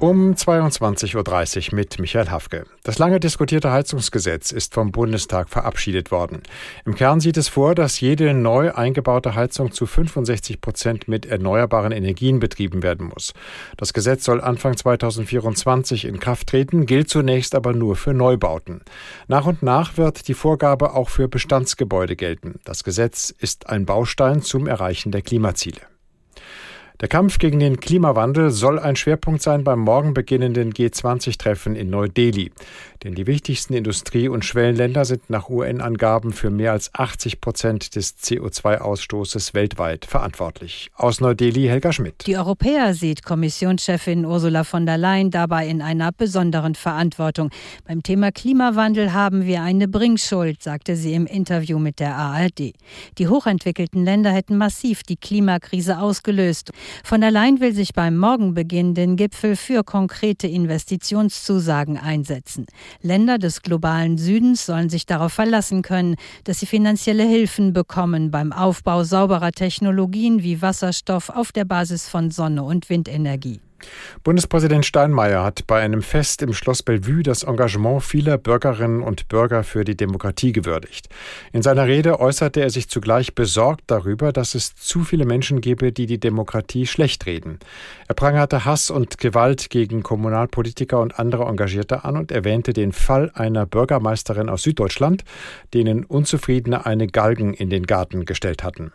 um 22.30 Uhr mit Michael Hafke. Das lange diskutierte Heizungsgesetz ist vom Bundestag verabschiedet worden. Im Kern sieht es vor, dass jede neu eingebaute Heizung zu 65 Prozent mit erneuerbaren Energien betrieben werden muss. Das Gesetz soll Anfang 2024 in Kraft treten, gilt zunächst aber nur für Neubauten. Nach und nach wird die Vorgabe auch für Bestandsgebäude gelten. Das Gesetz ist ein Baustein zum Erreichen der Klimaziele. Der Kampf gegen den Klimawandel soll ein Schwerpunkt sein beim morgen beginnenden G20-Treffen in Neu-Delhi. Denn die wichtigsten Industrie- und Schwellenländer sind nach UN-Angaben für mehr als 80 Prozent des CO2-Ausstoßes weltweit verantwortlich. Aus Neu-Delhi Helga Schmidt. Die Europäer sieht Kommissionschefin Ursula von der Leyen dabei in einer besonderen Verantwortung. Beim Thema Klimawandel haben wir eine Bringschuld, sagte sie im Interview mit der ARD. Die hochentwickelten Länder hätten massiv die Klimakrise ausgelöst. Von der Leyen will sich beim morgen beginnenden Gipfel für konkrete Investitionszusagen einsetzen. Länder des globalen Südens sollen sich darauf verlassen können, dass sie finanzielle Hilfen bekommen beim Aufbau sauberer Technologien wie Wasserstoff auf der Basis von Sonne- und Windenergie. Bundespräsident Steinmeier hat bei einem Fest im Schloss Bellevue das Engagement vieler Bürgerinnen und Bürger für die Demokratie gewürdigt. In seiner Rede äußerte er sich zugleich besorgt darüber, dass es zu viele Menschen gebe, die die Demokratie schlecht reden. Er prangerte Hass und Gewalt gegen Kommunalpolitiker und andere Engagierte an und erwähnte den Fall einer Bürgermeisterin aus Süddeutschland, denen Unzufriedene eine Galgen in den Garten gestellt hatten.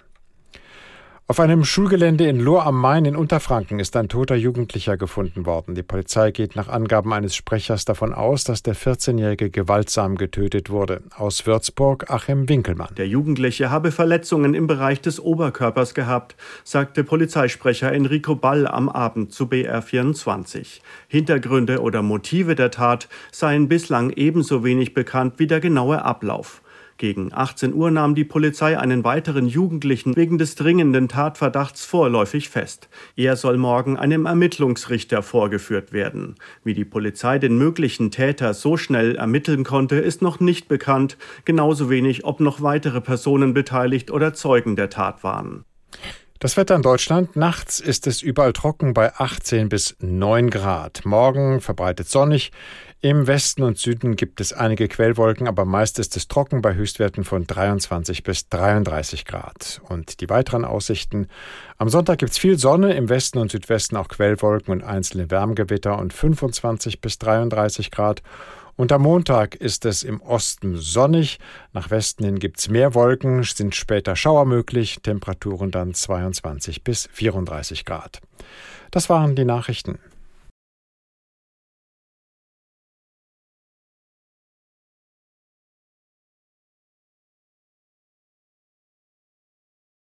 Auf einem Schulgelände in Lohr am Main in Unterfranken ist ein toter Jugendlicher gefunden worden. Die Polizei geht nach Angaben eines Sprechers davon aus, dass der 14-Jährige gewaltsam getötet wurde. Aus Würzburg Achim Winkelmann. Der Jugendliche habe Verletzungen im Bereich des Oberkörpers gehabt, sagte Polizeisprecher Enrico Ball am Abend zu BR24. Hintergründe oder Motive der Tat seien bislang ebenso wenig bekannt wie der genaue Ablauf. Gegen 18 Uhr nahm die Polizei einen weiteren Jugendlichen wegen des dringenden Tatverdachts vorläufig fest. Er soll morgen einem Ermittlungsrichter vorgeführt werden. Wie die Polizei den möglichen Täter so schnell ermitteln konnte, ist noch nicht bekannt, genauso wenig, ob noch weitere Personen beteiligt oder Zeugen der Tat waren. Das Wetter in Deutschland. Nachts ist es überall trocken bei 18 bis 9 Grad. Morgen verbreitet sonnig. Im Westen und Süden gibt es einige Quellwolken, aber meist ist es trocken bei Höchstwerten von 23 bis 33 Grad. Und die weiteren Aussichten. Am Sonntag gibt es viel Sonne, im Westen und Südwesten auch Quellwolken und einzelne Wärmgewitter und 25 bis 33 Grad. Und am Montag ist es im Osten sonnig, nach Westen hin gibt es mehr Wolken, sind später Schauer möglich, Temperaturen dann 22 bis 34 Grad. Das waren die Nachrichten.